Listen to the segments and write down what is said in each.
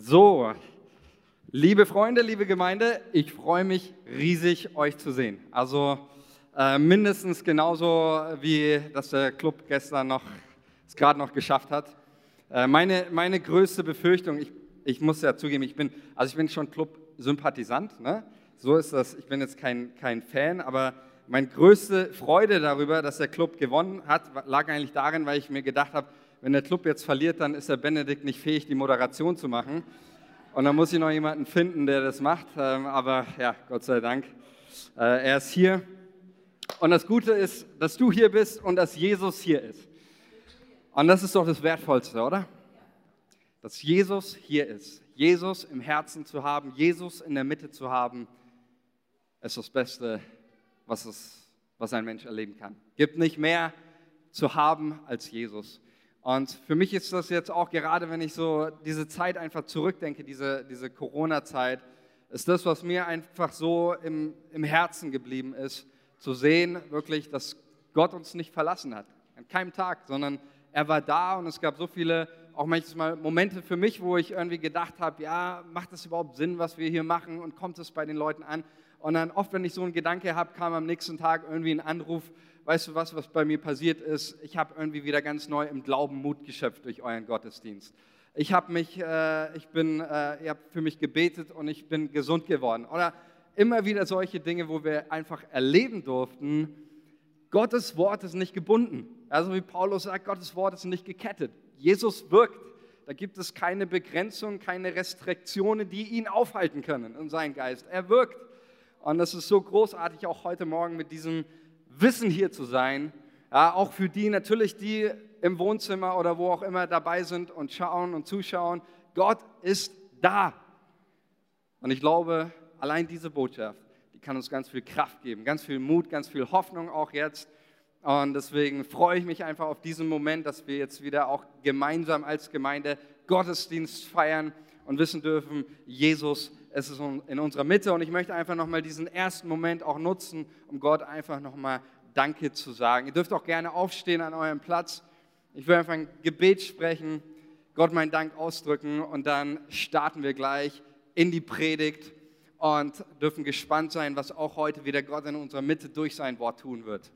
So, liebe Freunde, liebe Gemeinde, ich freue mich riesig, euch zu sehen. Also äh, mindestens genauso, wie das der Club gestern noch, es gerade noch geschafft hat. Äh, meine, meine größte Befürchtung, ich, ich muss ja zugeben, ich bin, also ich bin schon Club-Sympathisant, ne? so ist das, ich bin jetzt kein, kein Fan, aber meine größte Freude darüber, dass der Club gewonnen hat, lag eigentlich darin, weil ich mir gedacht habe, wenn der Club jetzt verliert, dann ist der Benedikt nicht fähig, die Moderation zu machen. Und dann muss ich noch jemanden finden, der das macht. Ähm, aber ja, Gott sei Dank, äh, er ist hier. Und das Gute ist, dass du hier bist und dass Jesus hier ist. Und das ist doch das Wertvollste, oder? Dass Jesus hier ist. Jesus im Herzen zu haben, Jesus in der Mitte zu haben, ist das Beste, was, es, was ein Mensch erleben kann. Gibt nicht mehr zu haben als Jesus. Und für mich ist das jetzt auch gerade, wenn ich so diese Zeit einfach zurückdenke, diese, diese Corona-Zeit, ist das, was mir einfach so im, im Herzen geblieben ist, zu sehen, wirklich, dass Gott uns nicht verlassen hat. An keinem Tag, sondern er war da und es gab so viele, auch manchmal Momente für mich, wo ich irgendwie gedacht habe, ja, macht das überhaupt Sinn, was wir hier machen und kommt es bei den Leuten an? Und dann oft, wenn ich so einen Gedanke habe, kam am nächsten Tag irgendwie ein Anruf, weißt du was, was bei mir passiert ist? Ich habe irgendwie wieder ganz neu im Glauben Mut geschöpft durch euren Gottesdienst. Ich habe mich, äh, ich bin, äh, ihr habt für mich gebetet und ich bin gesund geworden. Oder immer wieder solche Dinge, wo wir einfach erleben durften, Gottes Wort ist nicht gebunden. Also wie Paulus sagt, Gottes Wort ist nicht gekettet. Jesus wirkt. Da gibt es keine Begrenzung, keine Restriktionen, die ihn aufhalten können in seinem Geist. Er wirkt. Und das ist so großartig, auch heute Morgen mit diesem Wissen hier zu sein. Ja, auch für die natürlich, die im Wohnzimmer oder wo auch immer dabei sind und schauen und zuschauen. Gott ist da. Und ich glaube, allein diese Botschaft, die kann uns ganz viel Kraft geben, ganz viel Mut, ganz viel Hoffnung auch jetzt. Und deswegen freue ich mich einfach auf diesen Moment, dass wir jetzt wieder auch gemeinsam als Gemeinde Gottesdienst feiern und wissen dürfen, Jesus es ist in unserer Mitte und ich möchte einfach nochmal diesen ersten Moment auch nutzen, um Gott einfach nochmal Danke zu sagen. Ihr dürft auch gerne aufstehen an eurem Platz. Ich will einfach ein Gebet sprechen, Gott meinen Dank ausdrücken und dann starten wir gleich in die Predigt und dürfen gespannt sein, was auch heute wieder Gott in unserer Mitte durch sein Wort tun wird.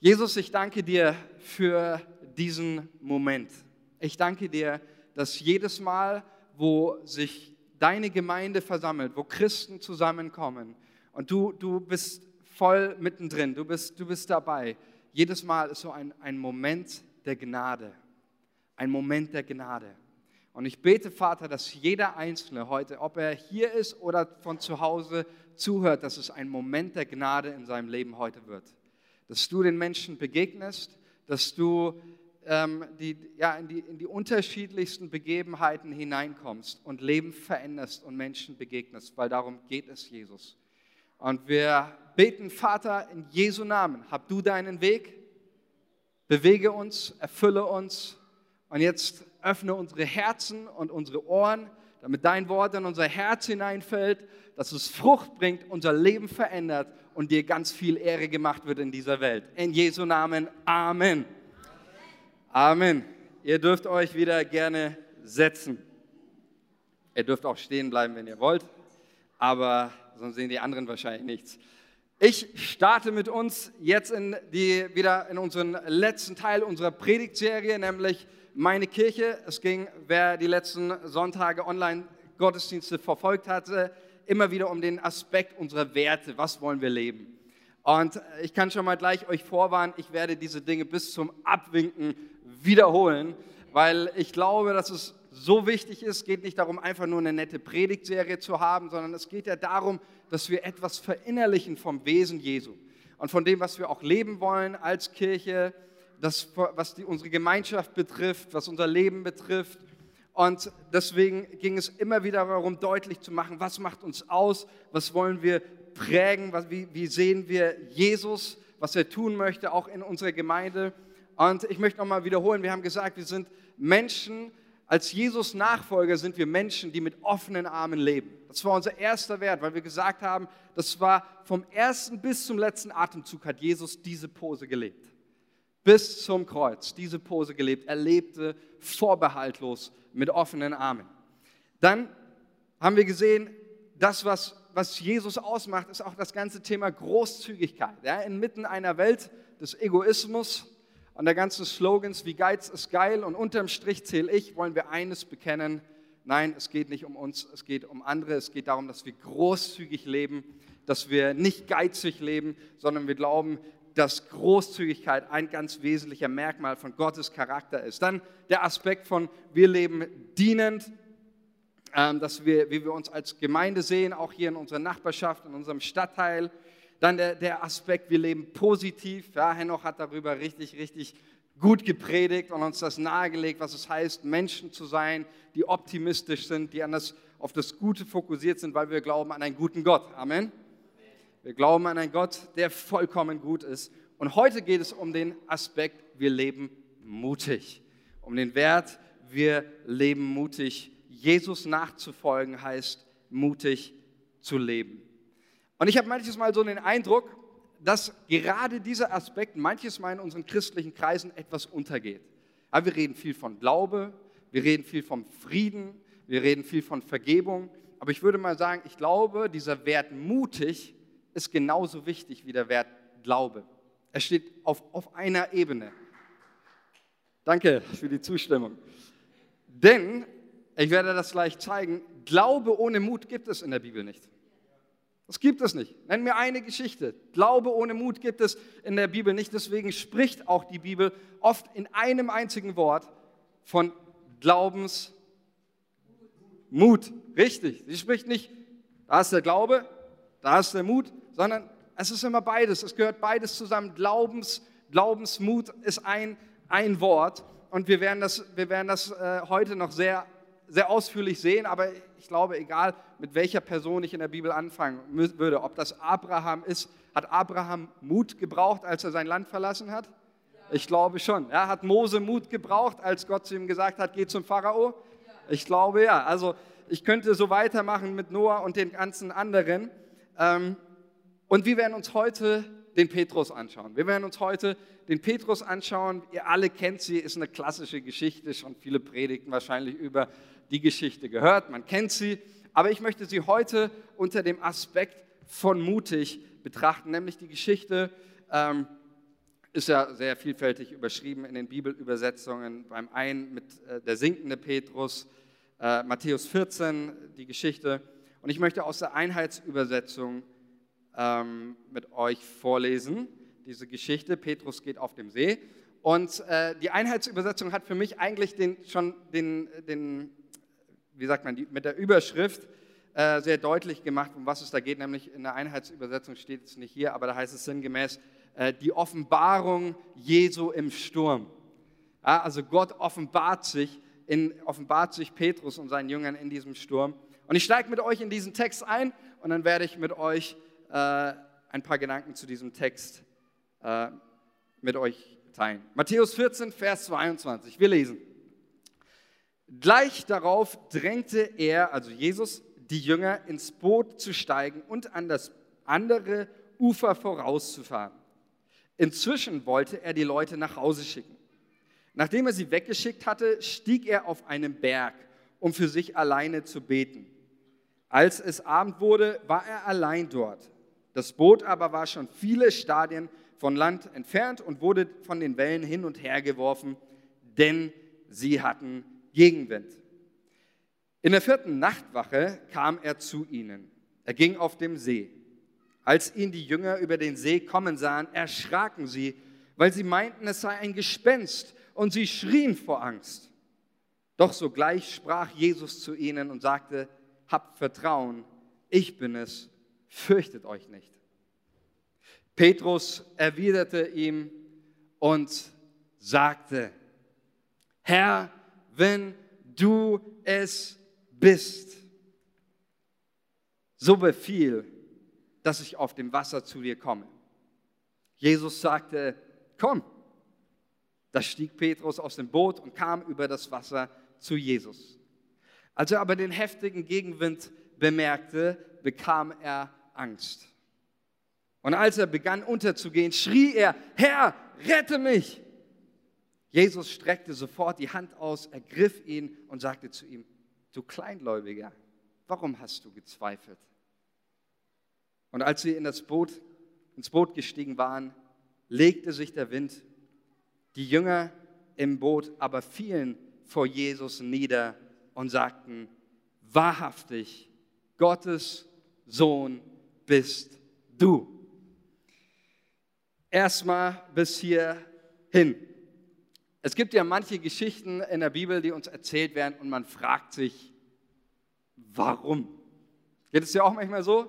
Jesus, ich danke dir für diesen Moment. Ich danke dir, dass jedes Mal, wo sich deine Gemeinde versammelt, wo Christen zusammenkommen und du, du bist voll mittendrin, du bist, du bist dabei. Jedes Mal ist so ein, ein Moment der Gnade, ein Moment der Gnade. Und ich bete, Vater, dass jeder Einzelne heute, ob er hier ist oder von zu Hause zuhört, dass es ein Moment der Gnade in seinem Leben heute wird. Dass du den Menschen begegnest, dass du die, ja, in, die, in die unterschiedlichsten Begebenheiten hineinkommst und Leben veränderst und Menschen begegnest, weil darum geht es Jesus. Und wir beten, Vater, in Jesu Namen, hab du deinen Weg, bewege uns, erfülle uns und jetzt öffne unsere Herzen und unsere Ohren, damit dein Wort in unser Herz hineinfällt, dass es Frucht bringt, unser Leben verändert und dir ganz viel Ehre gemacht wird in dieser Welt. In Jesu Namen, Amen. Amen. Ihr dürft euch wieder gerne setzen. Ihr dürft auch stehen bleiben, wenn ihr wollt, aber sonst sehen die anderen wahrscheinlich nichts. Ich starte mit uns jetzt in die, wieder in unseren letzten Teil unserer Predigtserie, nämlich meine Kirche. Es ging, wer die letzten Sonntage Online-Gottesdienste verfolgt hatte, immer wieder um den Aspekt unserer Werte. Was wollen wir leben? Und ich kann schon mal gleich euch vorwarnen, ich werde diese Dinge bis zum Abwinken wiederholen, weil ich glaube, dass es so wichtig ist. Es geht nicht darum, einfach nur eine nette Predigtserie zu haben, sondern es geht ja darum, dass wir etwas verinnerlichen vom Wesen Jesu und von dem, was wir auch leben wollen als Kirche, das, was die, unsere Gemeinschaft betrifft, was unser Leben betrifft. Und deswegen ging es immer wieder darum, deutlich zu machen, was macht uns aus, was wollen wir prägen, was, wie, wie sehen wir Jesus, was er tun möchte, auch in unserer Gemeinde. Und ich möchte nochmal wiederholen, wir haben gesagt, wir sind Menschen, als Jesus Nachfolger sind wir Menschen, die mit offenen Armen leben. Das war unser erster Wert, weil wir gesagt haben, das war vom ersten bis zum letzten Atemzug hat Jesus diese Pose gelebt. Bis zum Kreuz diese Pose gelebt. Er lebte vorbehaltlos mit offenen Armen. Dann haben wir gesehen, das, was, was Jesus ausmacht, ist auch das ganze Thema Großzügigkeit. Ja, inmitten einer Welt des Egoismus und der ganzen Slogans wie Geiz ist geil und unterm Strich zähle ich, wollen wir eines bekennen. Nein, es geht nicht um uns, es geht um andere. Es geht darum, dass wir großzügig leben, dass wir nicht geizig leben, sondern wir glauben, dass Großzügigkeit ein ganz wesentlicher Merkmal von Gottes Charakter ist. Dann der Aspekt von wir leben dienend, ähm, dass wir, wie wir uns als Gemeinde sehen, auch hier in unserer Nachbarschaft, in unserem Stadtteil. Dann der, der Aspekt, wir leben positiv. Ja, Henoch hat darüber richtig, richtig gut gepredigt und uns das nahegelegt, was es heißt, Menschen zu sein, die optimistisch sind, die an das, auf das Gute fokussiert sind, weil wir glauben an einen guten Gott. Amen. Wir glauben an einen Gott, der vollkommen gut ist. Und heute geht es um den Aspekt, wir leben mutig. Um den Wert, wir leben mutig. Jesus nachzufolgen heißt, mutig zu leben. Und ich habe manches Mal so den Eindruck, dass gerade dieser Aspekt manches Mal in unseren christlichen Kreisen etwas untergeht. Aber wir reden viel von Glaube, wir reden viel vom Frieden, wir reden viel von Vergebung. Aber ich würde mal sagen, ich glaube, dieser Wert mutig ist genauso wichtig wie der Wert Glaube. Er steht auf, auf einer Ebene. Danke für die Zustimmung. Denn, ich werde das gleich zeigen, Glaube ohne Mut gibt es in der Bibel nicht. Das gibt es nicht. Nenn mir eine Geschichte. Glaube ohne Mut gibt es in der Bibel nicht. Deswegen spricht auch die Bibel oft in einem einzigen Wort von Glaubensmut. Richtig. Sie spricht nicht, da ist der Glaube, da ist der Mut, sondern es ist immer beides. Es gehört beides zusammen. Glaubens, Glaubensmut ist ein, ein Wort. Und wir werden das, wir werden das äh, heute noch sehr, sehr ausführlich sehen. Aber ich glaube, egal mit welcher Person ich in der Bibel anfangen würde, ob das Abraham ist, hat Abraham Mut gebraucht, als er sein Land verlassen hat? Ich glaube schon. Ja, hat Mose Mut gebraucht, als Gott zu ihm gesagt hat, geh zum Pharao? Ich glaube ja. Also ich könnte so weitermachen mit Noah und den ganzen anderen. Ähm, und wir werden uns heute den Petrus anschauen. Wir werden uns heute den Petrus anschauen. Ihr alle kennt sie, ist eine klassische Geschichte, schon viele Predigten wahrscheinlich über die Geschichte gehört. Man kennt sie. Aber ich möchte sie heute unter dem Aspekt von mutig betrachten, nämlich die Geschichte ähm, ist ja sehr vielfältig überschrieben in den Bibelübersetzungen. Beim einen mit äh, der sinkende Petrus, äh, Matthäus 14, die Geschichte. Und ich möchte aus der Einheitsübersetzung ähm, mit euch vorlesen, diese Geschichte. Petrus geht auf dem See. Und äh, die Einheitsübersetzung hat für mich eigentlich den, schon den, den, wie sagt man, die, mit der Überschrift äh, sehr deutlich gemacht, um was es da geht. Nämlich in der Einheitsübersetzung steht es nicht hier, aber da heißt es sinngemäß, äh, die Offenbarung Jesu im Sturm. Ja, also Gott offenbart sich, in, offenbart sich Petrus und seinen Jüngern in diesem Sturm. Und ich steige mit euch in diesen Text ein und dann werde ich mit euch äh, ein paar Gedanken zu diesem Text äh, mit euch teilen. Matthäus 14, Vers 22. Wir lesen. Gleich darauf drängte er, also Jesus, die Jünger ins Boot zu steigen und an das andere Ufer vorauszufahren. Inzwischen wollte er die Leute nach Hause schicken. Nachdem er sie weggeschickt hatte, stieg er auf einen Berg, um für sich alleine zu beten. Als es Abend wurde, war er allein dort. Das Boot aber war schon viele Stadien von Land entfernt und wurde von den Wellen hin und her geworfen, denn sie hatten Gegenwind. In der vierten Nachtwache kam er zu ihnen. Er ging auf dem See. Als ihn die Jünger über den See kommen sahen, erschraken sie, weil sie meinten, es sei ein Gespenst und sie schrien vor Angst. Doch sogleich sprach Jesus zu ihnen und sagte, habt Vertrauen, ich bin es, fürchtet euch nicht. Petrus erwiderte ihm und sagte, Herr, wenn du es bist, so befiehl, dass ich auf dem Wasser zu dir komme. Jesus sagte, komm. Da stieg Petrus aus dem Boot und kam über das Wasser zu Jesus. Als er aber den heftigen Gegenwind bemerkte, bekam er Angst. Und als er begann unterzugehen, schrie er, Herr, rette mich! Jesus streckte sofort die Hand aus, ergriff ihn und sagte zu ihm, du Kleingläubiger, warum hast du gezweifelt? Und als sie in das Boot, ins Boot gestiegen waren, legte sich der Wind. Die Jünger im Boot aber fielen vor Jesus nieder und sagten, wahrhaftig, Gottes Sohn bist du. Erstmal bis hierhin. Es gibt ja manche Geschichten in der Bibel, die uns erzählt werden und man fragt sich, warum? Geht es ja auch manchmal so?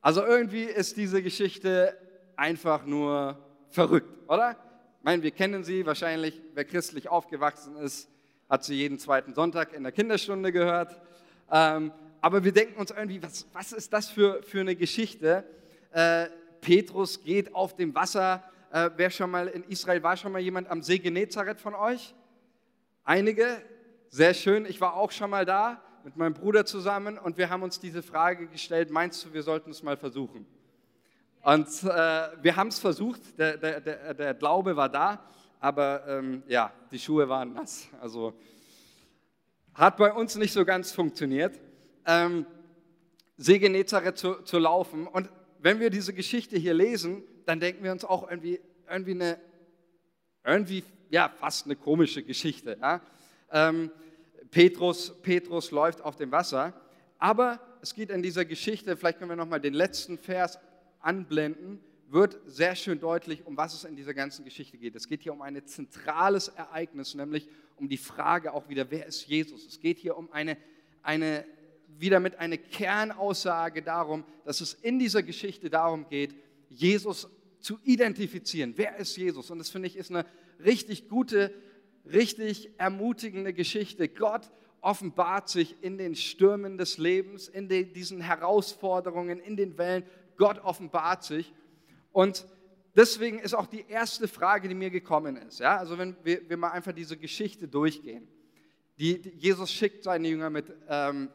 Also irgendwie ist diese Geschichte einfach nur verrückt, oder? Ich meine, wir kennen sie wahrscheinlich, wer christlich aufgewachsen ist, hat sie jeden zweiten Sonntag in der Kinderstunde gehört. Ähm, aber wir denken uns irgendwie, was, was ist das für, für eine Geschichte? Äh, Petrus geht auf dem Wasser. Äh, wer schon mal in Israel war, schon mal jemand am See Genezareth von euch? Einige? Sehr schön. Ich war auch schon mal da mit meinem Bruder zusammen und wir haben uns diese Frage gestellt, meinst du, wir sollten es mal versuchen? Und äh, wir haben es versucht, der, der, der, der, Glaube war da, aber ähm, ja, die Schuhe waren nass. Also hat bei uns nicht so ganz funktioniert ähm, See Genezareth zu, zu laufen. Und wenn wir diese Geschichte hier lesen, dann denken wir uns auch irgendwie, irgendwie eine, irgendwie, ja, fast eine komische Geschichte. Ja? Ähm, Petrus, Petrus läuft auf dem Wasser, aber es geht in dieser Geschichte, vielleicht können wir nochmal den letzten Vers anblenden, wird sehr schön deutlich, um was es in dieser ganzen Geschichte geht. Es geht hier um ein zentrales Ereignis, nämlich um die Frage auch wieder, wer ist Jesus? Es geht hier um eine, eine wieder mit einer Kernaussage darum, dass es in dieser Geschichte darum geht, Jesus zu identifizieren. Wer ist Jesus? Und das finde ich ist eine richtig gute, richtig ermutigende Geschichte. Gott offenbart sich in den Stürmen des Lebens, in den, diesen Herausforderungen, in den Wellen. Gott offenbart sich. Und deswegen ist auch die erste Frage, die mir gekommen ist. Ja? Also wenn wir, wir mal einfach diese Geschichte durchgehen. Die, die Jesus schickt seine Jünger mit ähm,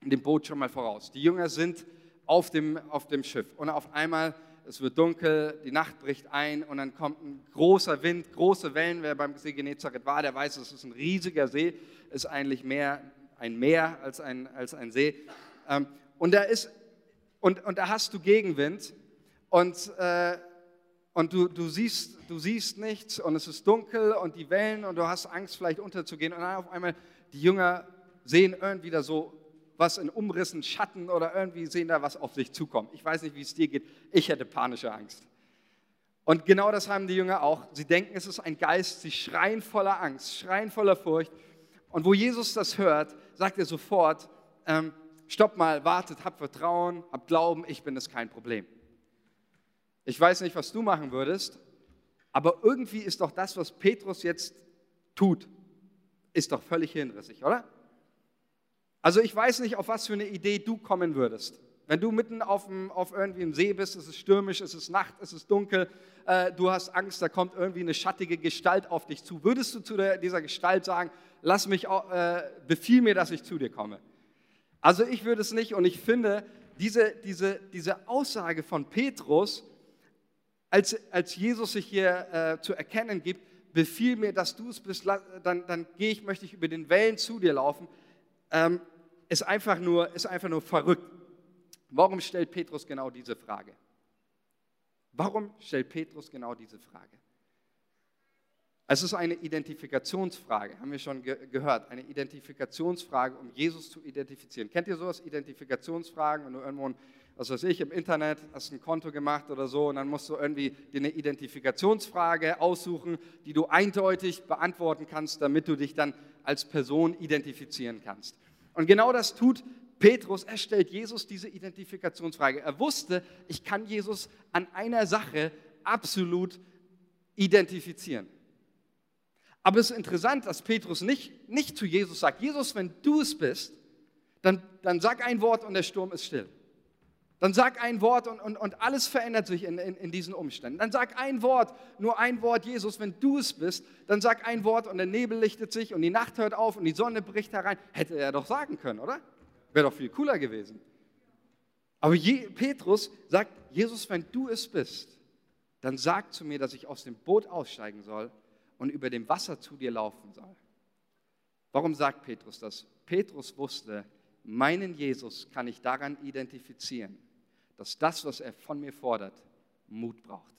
dem Boot schon mal voraus. Die Jünger sind auf dem, auf dem Schiff und auf einmal, es wird dunkel, die Nacht bricht ein und dann kommt ein großer Wind, große Wellen. Wer beim See Genezareth war, der weiß, es ist ein riesiger See, ist eigentlich mehr ein Meer als ein, als ein See. Ähm, und, da ist, und, und da hast du Gegenwind und, äh, und du, du, siehst, du siehst nichts und es ist dunkel und die Wellen und du hast Angst vielleicht unterzugehen und dann auf einmal die Jünger sehen irgendwie da so was in Umrissen, Schatten oder irgendwie sehen da was auf sich zukommen. Ich weiß nicht, wie es dir geht. Ich hätte panische Angst. Und genau das haben die Jünger auch. Sie denken, es ist ein Geist. Sie schreien voller Angst, schreien voller Furcht. Und wo Jesus das hört, sagt er sofort, ähm, stopp mal, wartet, habt Vertrauen, habt Glauben, ich bin es kein Problem. Ich weiß nicht, was du machen würdest, aber irgendwie ist doch das, was Petrus jetzt tut, ist doch völlig hinrissig, oder? Also ich weiß nicht, auf was für eine Idee du kommen würdest. Wenn du mitten auf, dem, auf irgendwie einem See bist, es ist stürmisch, es ist Nacht, es ist dunkel, äh, du hast Angst, da kommt irgendwie eine schattige Gestalt auf dich zu. Würdest du zu der, dieser Gestalt sagen, lass mich, äh, befiehl mir, dass ich zu dir komme? Also ich würde es nicht und ich finde, diese, diese, diese Aussage von Petrus, als, als Jesus sich hier äh, zu erkennen gibt, befiehl mir, dass du es bist, dann, dann gehe ich, möchte ich über den Wellen zu dir laufen. Ähm, ist einfach nur, ist einfach nur verrückt. Warum stellt Petrus genau diese Frage? Warum stellt Petrus genau diese Frage? Es ist eine Identifikationsfrage, haben wir schon ge gehört, eine Identifikationsfrage, um Jesus zu identifizieren. Kennt ihr sowas, Identifikationsfragen, wenn du irgendwo, was weiß ich, im Internet hast ein Konto gemacht oder so und dann musst du irgendwie dir eine Identifikationsfrage aussuchen, die du eindeutig beantworten kannst, damit du dich dann als Person identifizieren kannst. Und genau das tut Petrus. Er stellt Jesus diese Identifikationsfrage. Er wusste, ich kann Jesus an einer Sache absolut identifizieren. Aber es ist interessant, dass Petrus nicht, nicht zu Jesus sagt, Jesus, wenn du es bist, dann, dann sag ein Wort und der Sturm ist still. Dann sag ein Wort und, und, und alles verändert sich in, in, in diesen Umständen. Dann sag ein Wort, nur ein Wort, Jesus, wenn du es bist, dann sag ein Wort und der Nebel lichtet sich und die Nacht hört auf und die Sonne bricht herein. Hätte er doch sagen können, oder? Wäre doch viel cooler gewesen. Aber Je, Petrus sagt, Jesus, wenn du es bist, dann sag zu mir, dass ich aus dem Boot aussteigen soll und über dem Wasser zu dir laufen soll. Warum sagt Petrus das? Petrus wusste, meinen Jesus kann ich daran identifizieren, dass das, was er von mir fordert, Mut braucht.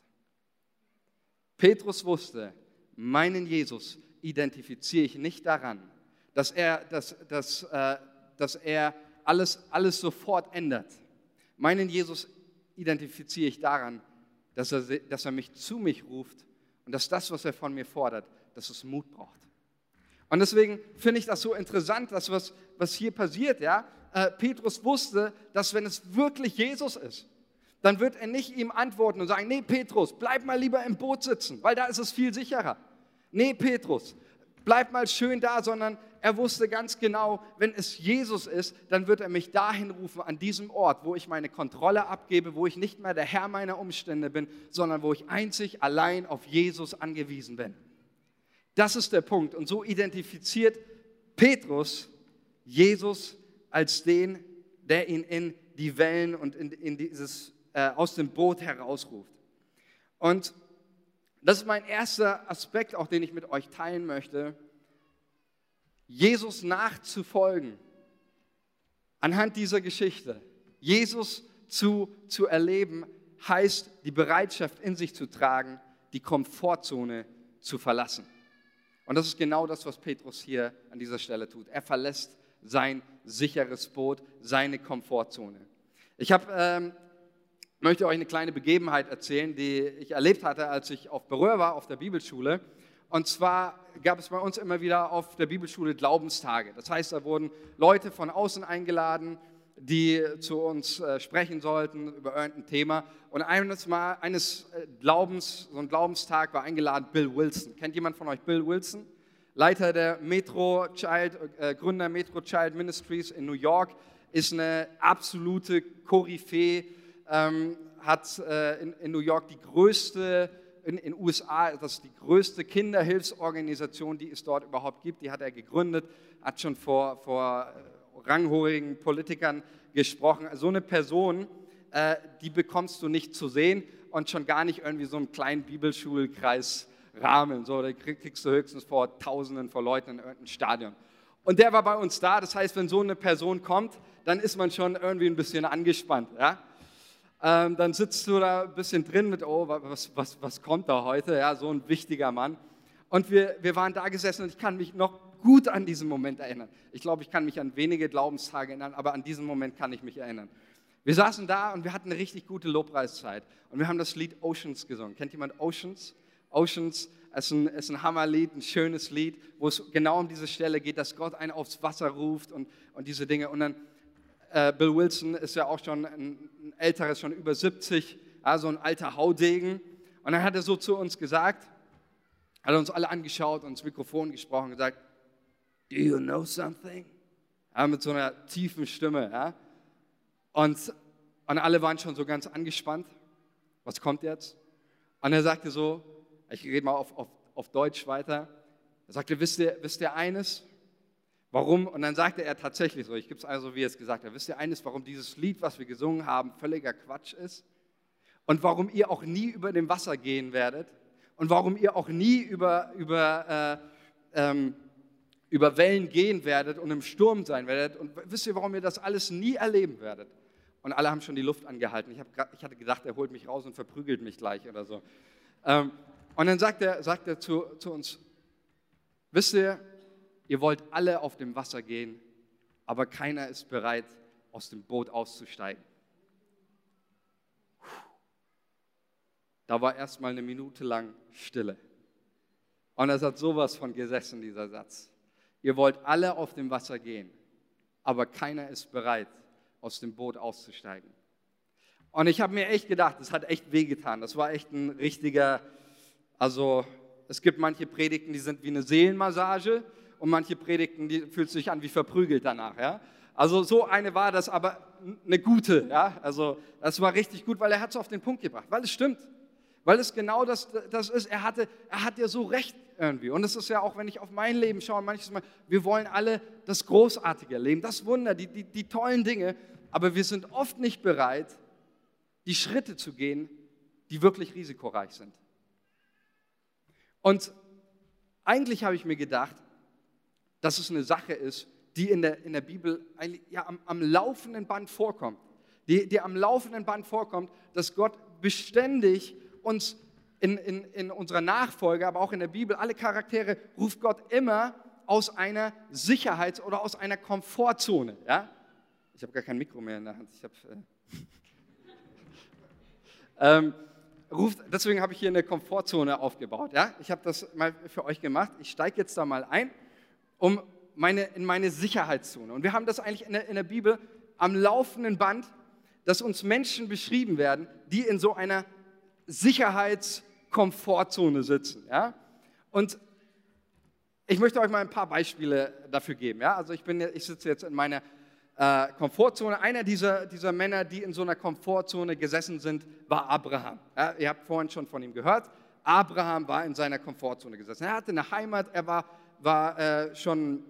Petrus wusste, meinen Jesus identifiziere ich nicht daran, dass er, dass, dass, äh, dass er alles, alles sofort ändert. Meinen Jesus identifiziere ich daran, dass er, dass er mich zu mich ruft und dass das, was er von mir fordert, dass es Mut braucht. Und deswegen finde ich das so interessant, dass was, was hier passiert. Ja? Äh, Petrus wusste, dass wenn es wirklich Jesus ist, dann wird er nicht ihm antworten und sagen, nee Petrus, bleib mal lieber im Boot sitzen, weil da ist es viel sicherer. Nee Petrus, bleib mal schön da, sondern er wusste ganz genau, wenn es Jesus ist, dann wird er mich dahin rufen, an diesem Ort, wo ich meine Kontrolle abgebe, wo ich nicht mehr der Herr meiner Umstände bin, sondern wo ich einzig allein auf Jesus angewiesen bin. Das ist der Punkt. Und so identifiziert Petrus Jesus als den, der ihn in die Wellen und in, in dieses, äh, aus dem Boot herausruft. Und das ist mein erster Aspekt, auch den ich mit euch teilen möchte. Jesus nachzufolgen anhand dieser Geschichte, Jesus zu, zu erleben, heißt die Bereitschaft in sich zu tragen, die Komfortzone zu verlassen. Und das ist genau das, was Petrus hier an dieser Stelle tut. Er verlässt sein sicheres Boot, seine Komfortzone. Ich hab, ähm, möchte euch eine kleine Begebenheit erzählen, die ich erlebt hatte, als ich auf Berühr war, auf der Bibelschule. Und zwar gab es bei uns immer wieder auf der Bibelschule Glaubenstage. Das heißt, da wurden Leute von außen eingeladen, die zu uns äh, sprechen sollten über irgendein Thema. Und eines Mal, eines äh, Glaubens, so ein Glaubenstag war eingeladen Bill Wilson. Kennt jemand von euch Bill Wilson? Leiter der Metro Child, äh, Gründer Metro Child Ministries in New York, ist eine absolute Koryphäe, ähm, hat äh, in, in New York die größte in den USA das ist die größte Kinderhilfsorganisation, die es dort überhaupt gibt. Die hat er gegründet, hat schon vor, vor äh, ranghorigen Politikern gesprochen. So eine Person, äh, die bekommst du nicht zu sehen und schon gar nicht irgendwie so einen kleinen Bibelschulkreis Rahmen. So, da kriegst du höchstens vor Tausenden von Leuten in irgendeinem Stadion. Und der war bei uns da. Das heißt, wenn so eine Person kommt, dann ist man schon irgendwie ein bisschen angespannt. Ja? ähm, dann sitzt du da ein bisschen drin mit, oh, was, was, was kommt da heute? Ja, so ein wichtiger Mann. Und wir, wir waren da gesessen und ich kann mich noch gut an diesen Moment erinnern. Ich glaube, ich kann mich an wenige Glaubenstage erinnern, aber an diesen Moment kann ich mich erinnern. Wir saßen da und wir hatten eine richtig gute Lobpreiszeit. Und wir haben das Lied Oceans gesungen. Kennt jemand Oceans? Oceans ist ein, ist ein Hammerlied, ein schönes Lied, wo es genau um diese Stelle geht, dass Gott einen aufs Wasser ruft und, und diese Dinge. Und dann äh, Bill Wilson ist ja auch schon ein, ein älteres, schon über 70, also ein alter Haudegen. Und dann hat er so zu uns gesagt, hat uns alle angeschaut und ins Mikrofon gesprochen und gesagt, Do you know something? Ja, mit so einer tiefen Stimme. Ja. Und, und alle waren schon so ganz angespannt. Was kommt jetzt? Und er sagte so, ich rede mal auf, auf, auf Deutsch weiter. Er sagte, wisst ihr, wisst ihr eines? Warum? Und dann sagte er tatsächlich so, ich gebe es also, wie er es gesagt hat, wisst ihr eines, warum dieses Lied, was wir gesungen haben, völliger Quatsch ist? Und warum ihr auch nie über dem Wasser gehen werdet? Und warum ihr auch nie über, über, äh, ähm, über Wellen gehen werdet und im Sturm sein werdet? Und wisst ihr, warum ihr das alles nie erleben werdet? Und alle haben schon die Luft angehalten. Ich, hab, ich hatte gedacht, er holt mich raus und verprügelt mich gleich oder so. Ähm, und dann sagt er, sagt er zu, zu uns, wisst ihr, Ihr wollt alle auf dem Wasser gehen, aber keiner ist bereit, aus dem Boot auszusteigen. Da war erstmal eine Minute lang Stille. Und es hat sowas von gesessen, dieser Satz. Ihr wollt alle auf dem Wasser gehen, aber keiner ist bereit, aus dem Boot auszusteigen. Und ich habe mir echt gedacht, das hat echt wehgetan. Das war echt ein richtiger, also es gibt manche Predigten, die sind wie eine Seelenmassage und manche Predigten, die fühlt sich an wie verprügelt danach. Ja? Also so eine war das, aber eine gute. Ja? Also das war richtig gut, weil er hat es auf den Punkt gebracht, weil es stimmt. Weil es genau das, das ist, er, hatte, er hat ja so recht irgendwie. Und es ist ja auch, wenn ich auf mein Leben schaue, manches Mal, wir wollen alle das großartige Leben, das Wunder, die, die, die tollen Dinge, aber wir sind oft nicht bereit, die Schritte zu gehen, die wirklich risikoreich sind. Und eigentlich habe ich mir gedacht, dass es eine Sache ist, die in der, in der Bibel ja, am, am laufenden Band vorkommt. Die, die am laufenden Band vorkommt, dass Gott beständig uns in, in, in unserer Nachfolge, aber auch in der Bibel, alle Charaktere ruft Gott immer aus einer Sicherheits- oder aus einer Komfortzone. Ja? Ich habe gar kein Mikro mehr in der Hand. Ich hab, äh ähm, ruft, deswegen habe ich hier eine Komfortzone aufgebaut. Ja? Ich habe das mal für euch gemacht. Ich steige jetzt da mal ein, um meine, in meine Sicherheitszone. Und wir haben das eigentlich in der, in der Bibel am laufenden Band, dass uns Menschen beschrieben werden, die in so einer Sicherheitskomfortzone sitzen. Ja? Und ich möchte euch mal ein paar Beispiele dafür geben. Ja? Also ich, bin, ich sitze jetzt in meiner äh, Komfortzone. Einer dieser, dieser Männer, die in so einer Komfortzone gesessen sind, war Abraham. Ja? Ihr habt vorhin schon von ihm gehört. Abraham war in seiner Komfortzone gesessen. Er hatte eine Heimat, er war, war äh, schon,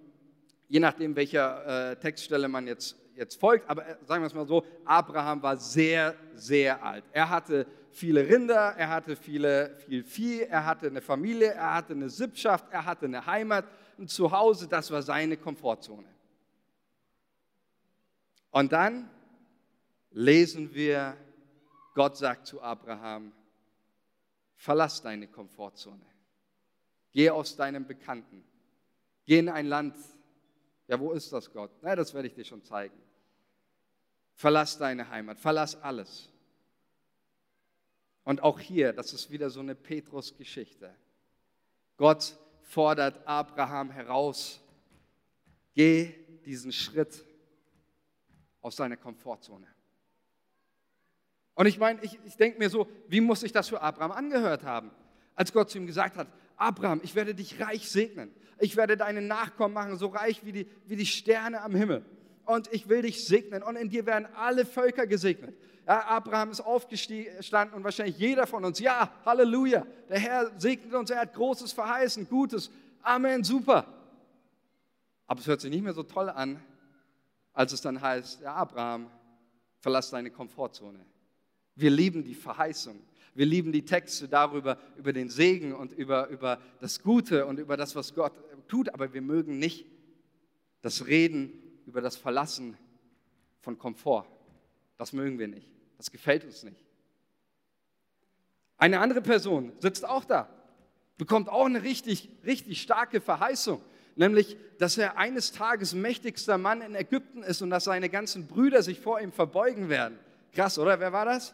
je nachdem, welcher äh, Textstelle man jetzt, jetzt folgt, aber äh, sagen wir es mal so, Abraham war sehr, sehr alt. Er hatte viele Rinder, er hatte viele, viel Vieh, er hatte eine Familie, er hatte eine Sippschaft, er hatte eine Heimat, ein Zuhause, das war seine Komfortzone. Und dann lesen wir, Gott sagt zu Abraham, verlass deine Komfortzone, geh aus deinem Bekannten, geh in ein Land, ja, wo ist das Gott? Na, das werde ich dir schon zeigen. Verlass deine Heimat, verlass alles. Und auch hier, das ist wieder so eine Petrus-Geschichte. Gott fordert Abraham heraus, geh diesen Schritt aus seiner Komfortzone. Und ich meine, ich, ich denke mir so, wie muss sich das für Abraham angehört haben? Als Gott zu ihm gesagt hat, Abraham, ich werde dich reich segnen. Ich werde deine Nachkommen machen, so reich wie die, wie die Sterne am Himmel. Und ich will dich segnen und in dir werden alle Völker gesegnet. Ja, Abraham ist aufgestanden und wahrscheinlich jeder von uns, ja, Halleluja, der Herr segnet uns, er hat Großes verheißen, Gutes, Amen, super. Aber es hört sich nicht mehr so toll an, als es dann heißt, ja, Abraham, verlass deine Komfortzone. Wir lieben die Verheißung. Wir lieben die Texte darüber, über den Segen und über, über das Gute und über das, was Gott tut, aber wir mögen nicht das Reden über das Verlassen von Komfort. Das mögen wir nicht. Das gefällt uns nicht. Eine andere Person sitzt auch da, bekommt auch eine richtig, richtig starke Verheißung, nämlich, dass er eines Tages mächtigster Mann in Ägypten ist und dass seine ganzen Brüder sich vor ihm verbeugen werden. Krass, oder? Wer war das?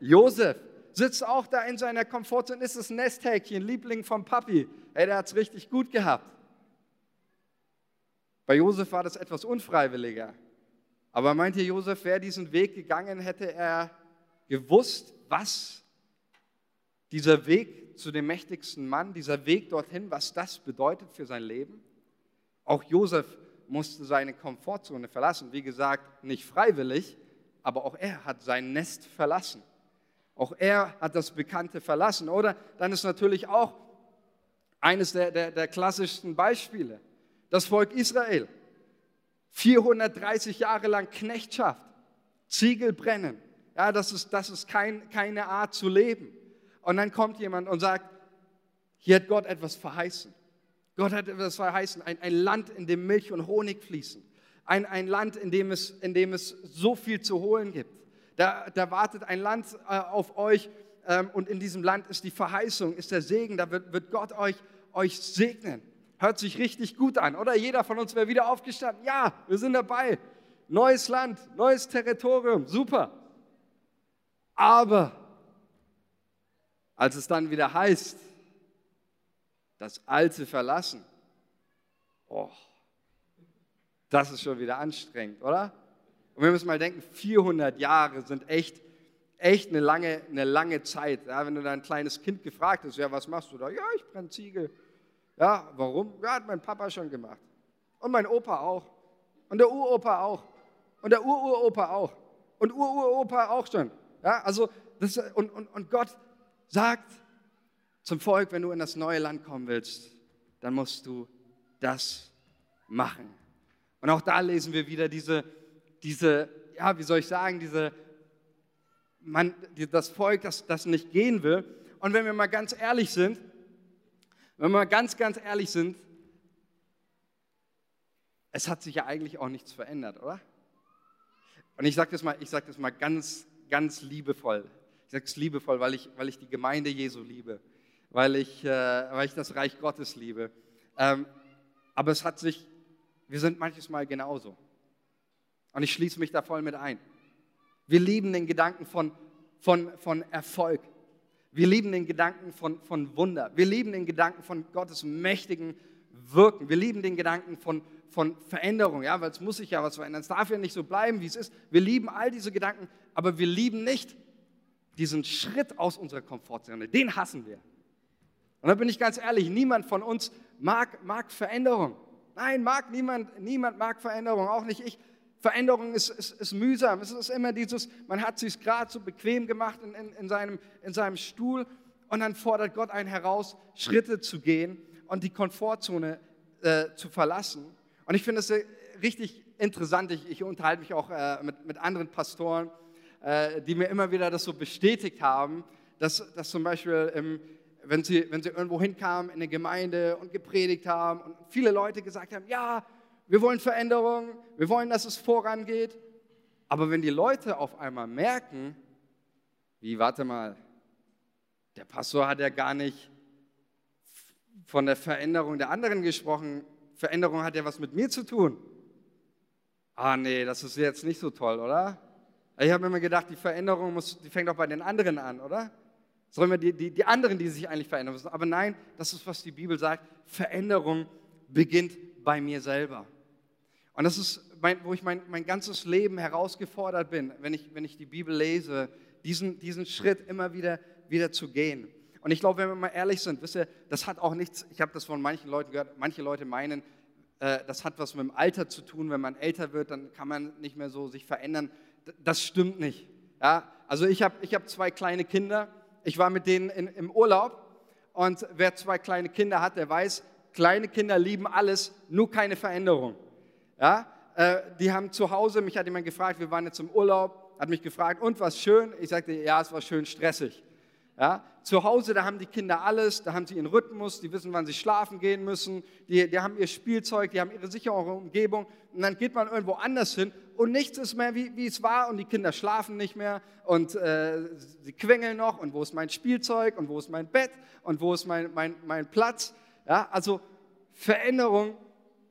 Josef sitzt auch da in seiner Komfortzone, ist das Nesthäkchen, Liebling vom Papi. Ey, der hat es richtig gut gehabt. Bei Josef war das etwas unfreiwilliger. Aber meint ihr, Josef wäre diesen Weg gegangen, hätte er gewusst, was dieser Zu dem mächtigsten Mann, dieser Weg dorthin, was das bedeutet für sein Leben? Auch Josef musste seine Komfortzone verlassen. Wie gesagt, nicht freiwillig, aber auch er hat sein Nest verlassen. Auch er hat das Bekannte verlassen. Oder dann ist natürlich auch eines der, der, der klassischsten Beispiele, das Volk Israel. 430 Jahre lang Knechtschaft, Ziegel brennen. Ja, das ist, das ist kein, keine Art zu leben. Und dann kommt jemand und sagt, hier hat Gott etwas verheißen. Gott hat etwas verheißen, ein, ein Land, in dem Milch und Honig fließen. Ein, ein Land, in dem, es, in dem es so viel zu holen gibt. Da, da wartet ein Land äh, auf euch ähm, und in diesem Land ist die Verheißung, ist der Segen, da wird, wird Gott euch, euch segnen. Hört sich richtig gut an, oder? Jeder von uns wäre wieder aufgestanden. Ja, wir sind dabei. Neues Land, neues Territorium, super. Aber als es dann wieder heißt, das Alte verlassen, oh, das ist schon wieder anstrengend, oder? Und wir müssen mal denken, 400 Jahre sind echt, echt eine lange, eine lange Zeit. Ja, wenn du da ein kleines Kind gefragt hast, ja, was machst du da? Ja, ich brenne Ziegel. Ja, warum? Ja, hat mein Papa schon gemacht. Und mein Opa auch. Und der Uropa auch. Und der Ururopa auch. Und Ururopa auch schon. Ja, also, das, und, und, und Gott sagt zum Volk, wenn du in das neue Land kommen willst, dann musst du das machen. Und auch da lesen wir wieder diese, diese ja, wie soll ich sagen, diese, man, das Volk, das, das nicht gehen will. Und wenn wir mal ganz ehrlich sind, wenn wir mal ganz, ganz ehrlich sind, es hat sich ja eigentlich auch nichts verändert, oder? Und ich sage das, mal, sag das mal ganz, ganz liebevoll. Ich sage es liebevoll, weil ich, weil ich die Gemeinde Jesu liebe, weil ich, äh, weil ich das Reich Gottes liebe. Ähm, aber es hat sich, wir sind manches Mal genauso. Und ich schließe mich da voll mit ein. Wir lieben den Gedanken von, von, von Erfolg. Wir lieben den Gedanken von, von Wunder. Wir lieben den Gedanken von Gottes mächtigen Wirken. Wir lieben den Gedanken von, von Veränderung, ja, weil es muss sich ja was verändern. Es darf ja nicht so bleiben, wie es ist. Wir lieben all diese Gedanken, aber wir lieben nicht diesen Schritt aus unserer Komfortzone. Den hassen wir. Und da bin ich ganz ehrlich, niemand von uns mag, mag Veränderung. Nein, mag niemand, niemand mag Veränderung, auch nicht ich. Veränderung ist, ist, ist mühsam. Es ist immer dieses, man hat sich gerade so bequem gemacht in, in, in, seinem, in seinem Stuhl und dann fordert Gott einen heraus, Schritte zu gehen und die Komfortzone äh, zu verlassen. Und ich finde es richtig interessant. Ich, ich unterhalte mich auch äh, mit, mit anderen Pastoren, äh, die mir immer wieder das so bestätigt haben, dass, dass zum Beispiel, im, wenn, sie, wenn sie irgendwo hinkamen in eine Gemeinde und gepredigt haben und viele Leute gesagt haben, ja, wir wollen Veränderung, wir wollen, dass es vorangeht. Aber wenn die Leute auf einmal merken, wie, warte mal, der Pastor hat ja gar nicht von der Veränderung der anderen gesprochen, Veränderung hat ja was mit mir zu tun. Ah nee, das ist jetzt nicht so toll, oder? Ich habe immer gedacht, die Veränderung muss, die fängt auch bei den anderen an, oder? Sollen wir die, die, die anderen, die sich eigentlich verändern müssen. Aber nein, das ist, was die Bibel sagt. Veränderung beginnt bei mir selber. Und das ist, mein, wo ich mein, mein ganzes Leben herausgefordert bin, wenn ich, wenn ich die Bibel lese, diesen, diesen Schritt immer wieder, wieder zu gehen. Und ich glaube, wenn wir mal ehrlich sind, wisst ihr, das hat auch nichts, ich habe das von manchen Leuten gehört, manche Leute meinen, äh, das hat was mit dem Alter zu tun, wenn man älter wird, dann kann man nicht mehr so sich verändern. Das stimmt nicht. Ja? Also ich habe ich hab zwei kleine Kinder, ich war mit denen in, im Urlaub und wer zwei kleine Kinder hat, der weiß, kleine Kinder lieben alles, nur keine Veränderung. Ja? Äh, die haben zu Hause, mich hat jemand gefragt, wir waren jetzt im Urlaub, hat mich gefragt, und was schön? Ich sagte, ja, es war schön stressig. Ja, zu Hause, da haben die Kinder alles, da haben sie ihren Rhythmus, die wissen, wann sie schlafen gehen müssen, die, die haben ihr Spielzeug, die haben ihre sichere Umgebung und dann geht man irgendwo anders hin und nichts ist mehr, wie, wie es war und die Kinder schlafen nicht mehr und äh, sie quengeln noch und wo ist mein Spielzeug und wo ist mein Bett und wo ist mein, mein, mein Platz. Ja, also Veränderung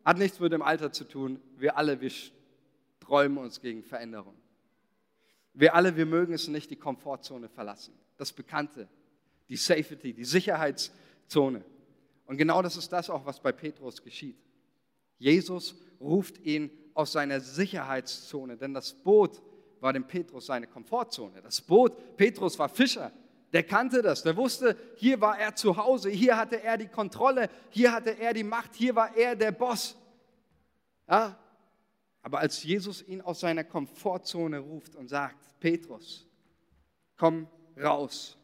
hat nichts mit dem Alter zu tun. Wir alle, wir träumen uns gegen Veränderung. Wir alle, wir mögen es nicht, die Komfortzone verlassen das Bekannte, die Safety, die Sicherheitszone. Und genau das ist das auch, was bei Petrus geschieht. Jesus ruft ihn aus seiner Sicherheitszone, denn das Boot war dem Petrus seine Komfortzone. Das Boot, Petrus war Fischer, der kannte das, der wusste, hier war er zu Hause, hier hatte er die Kontrolle, hier hatte er die Macht, hier war er der Boss. Ja? Aber als Jesus ihn aus seiner Komfortzone ruft und sagt, Petrus, komm raus.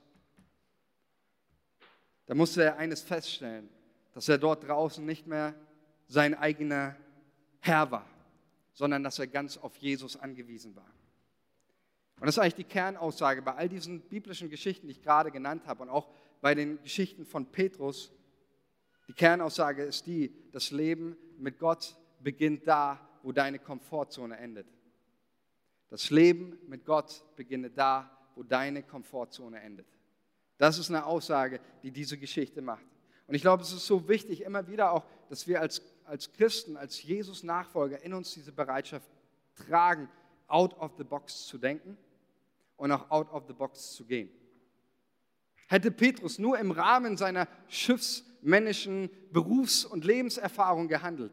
Da musste er eines feststellen, dass er dort draußen nicht mehr sein eigener Herr war, sondern dass er ganz auf Jesus angewiesen war. Und das ist eigentlich die Kernaussage bei all diesen biblischen Geschichten, die ich gerade genannt habe und auch bei den Geschichten von Petrus. Die Kernaussage ist die, das Leben mit Gott beginnt da, wo deine Komfortzone endet. Das Leben mit Gott beginnt da, wo deine Komfortzone endet. Das ist eine Aussage, die diese Geschichte macht. Und ich glaube, es ist so wichtig, immer wieder auch, dass wir als, als Christen, als Jesus-Nachfolger in uns diese Bereitschaft tragen, out of the box zu denken und auch out of the box zu gehen. Hätte Petrus nur im Rahmen seiner schiffsmännischen Berufs- und Lebenserfahrung gehandelt,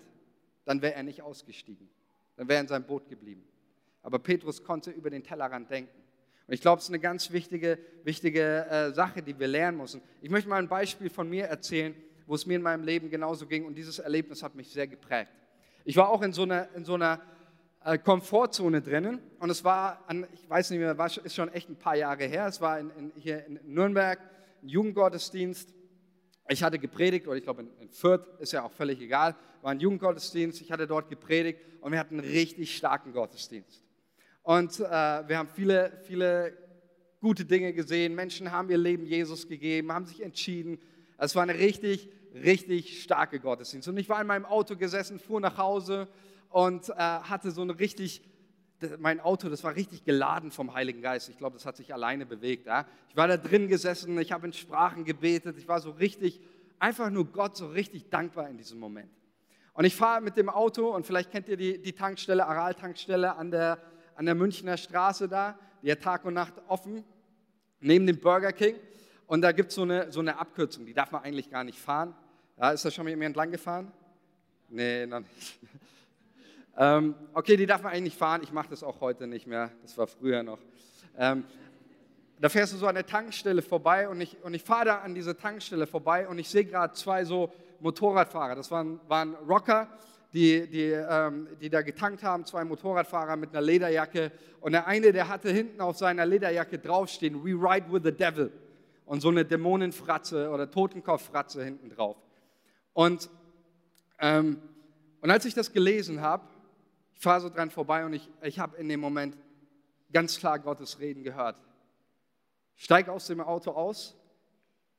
dann wäre er nicht ausgestiegen. Dann wäre er in seinem Boot geblieben. Aber Petrus konnte über den Tellerrand denken. Und ich glaube, es ist eine ganz wichtige, wichtige äh, Sache, die wir lernen müssen. Ich möchte mal ein Beispiel von mir erzählen, wo es mir in meinem Leben genauso ging und dieses Erlebnis hat mich sehr geprägt. Ich war auch in so einer, in so einer äh, Komfortzone drinnen und es war, an, ich weiß nicht mehr, war, ist schon echt ein paar Jahre her, es war in, in, hier in Nürnberg, ein Jugendgottesdienst. Ich hatte gepredigt, oder ich glaube in, in Fürth, ist ja auch völlig egal, war ein Jugendgottesdienst, ich hatte dort gepredigt und wir hatten einen richtig starken Gottesdienst. Und äh, wir haben viele, viele gute Dinge gesehen. Menschen haben ihr Leben Jesus gegeben, haben sich entschieden. Es war eine richtig, richtig starke Gottesdienst. Und ich war in meinem Auto gesessen, fuhr nach Hause und äh, hatte so eine richtig, mein Auto, das war richtig geladen vom Heiligen Geist. Ich glaube, das hat sich alleine bewegt. Ja? Ich war da drin gesessen, ich habe in Sprachen gebetet, ich war so richtig, einfach nur Gott so richtig dankbar in diesem Moment. Und ich fahre mit dem Auto und vielleicht kennt ihr die, die Tankstelle, Aral-Tankstelle an der, an der Münchner Straße da, die hat Tag und Nacht offen, neben dem Burger King. Und da gibt so es eine, so eine Abkürzung, die darf man eigentlich gar nicht fahren. Ja, ist da schon mal jemand entlang gefahren? Nee, noch nicht. ähm, okay, die darf man eigentlich nicht fahren. Ich mache das auch heute nicht mehr. Das war früher noch. Ähm, da fährst du so an der Tankstelle vorbei und ich, und ich fahre da an dieser Tankstelle vorbei und ich sehe gerade zwei so Motorradfahrer. Das waren, waren Rocker, die, die, ähm, die da getankt haben, zwei Motorradfahrer mit einer Lederjacke. Und der eine, der hatte hinten auf seiner Lederjacke draufstehen, We ride with the devil und so eine Dämonenfratze oder Totenkopffratze hinten drauf. Und, ähm, und als ich das gelesen habe, ich fahre so dran vorbei und ich, ich habe in dem Moment ganz klar Gottes Reden gehört. Steig aus dem Auto aus,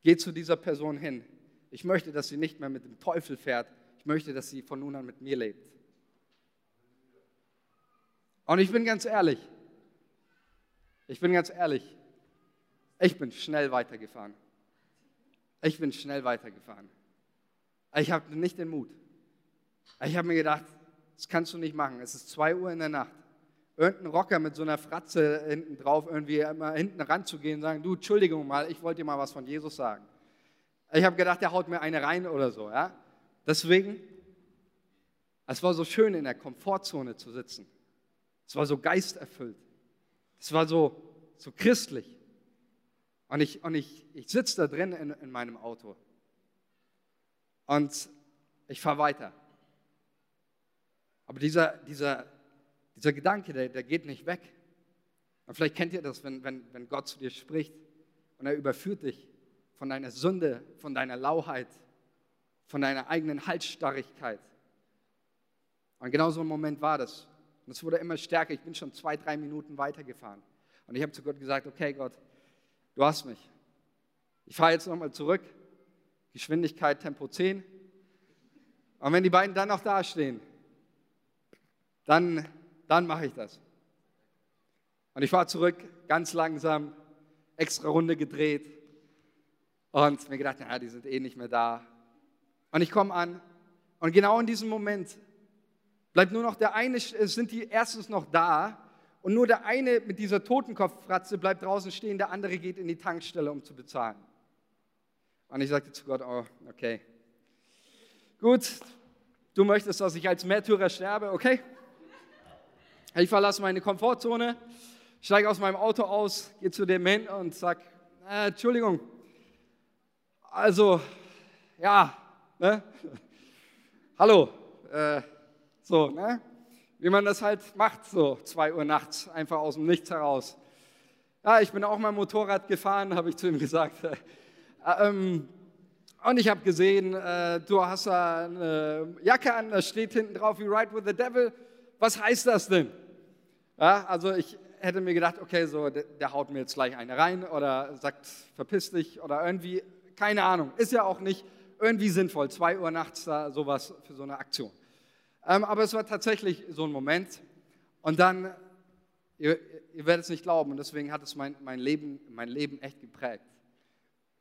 geh zu dieser Person hin. Ich möchte, dass sie nicht mehr mit dem Teufel fährt. Ich möchte, dass sie von nun an mit mir lebt. Und ich bin ganz ehrlich, ich bin ganz ehrlich, ich bin schnell weitergefahren. Ich bin schnell weitergefahren. Ich habe nicht den Mut. Ich habe mir gedacht, das kannst du nicht machen. Es ist zwei Uhr in der Nacht. Irgendein Rocker mit so einer Fratze hinten drauf, irgendwie immer hinten ranzugehen und sagen, du, Entschuldigung mal, ich wollte dir mal was von Jesus sagen. Ich habe gedacht, der haut mir eine rein oder so. Ja? Deswegen, es war so schön, in der Komfortzone zu sitzen. Es war so geisterfüllt. Es war so, so christlich. Und ich, und ich, ich sitze da drin in, in meinem Auto. Und ich fahre weiter. Aber dieser, dieser, dieser Gedanke, der, der geht nicht weg. Und vielleicht kennt ihr das, wenn, wenn, wenn Gott zu dir spricht und er überführt dich von deiner Sünde, von deiner Lauheit, von deiner eigenen Halsstarrigkeit. Und genau so ein Moment war das. Und es wurde immer stärker. Ich bin schon zwei, drei Minuten weitergefahren. Und ich habe zu Gott gesagt, okay Gott, du hast mich. Ich fahre jetzt nochmal zurück, Geschwindigkeit Tempo 10. Und wenn die beiden dann noch dastehen, dann, dann mache ich das. Und ich fahre zurück, ganz langsam, extra Runde gedreht und mir gedacht, naja, die sind eh nicht mehr da. Und ich komme an und genau in diesem Moment bleibt nur noch der eine, sind die erstens noch da und nur der eine mit dieser Totenkopffratze bleibt draußen stehen, der andere geht in die Tankstelle, um zu bezahlen. Und ich sagte zu Gott, oh, okay. Gut, du möchtest, dass ich als Märtyrer sterbe, okay? Ich verlasse meine Komfortzone, steige aus meinem Auto aus, gehe zu dem hin und sage, äh, Entschuldigung, also, ja, ne? hallo, äh, so, ne? wie man das halt macht, so 2 Uhr nachts, einfach aus dem Nichts heraus. Ja, ich bin auch mal Motorrad gefahren, habe ich zu ihm gesagt. ähm, und ich habe gesehen, äh, du hast da eine Jacke an, da steht hinten drauf, You ride with the devil. Was heißt das denn? Ja, also ich hätte mir gedacht, okay, so, der, der haut mir jetzt gleich eine rein oder sagt, verpiss dich oder irgendwie, keine Ahnung. Ist ja auch nicht irgendwie sinnvoll, 2 Uhr nachts da sowas für so eine Aktion. Ähm, aber es war tatsächlich so ein Moment. Und dann, ihr, ihr werdet es nicht glauben, und deswegen hat es mein, mein, Leben, mein Leben echt geprägt.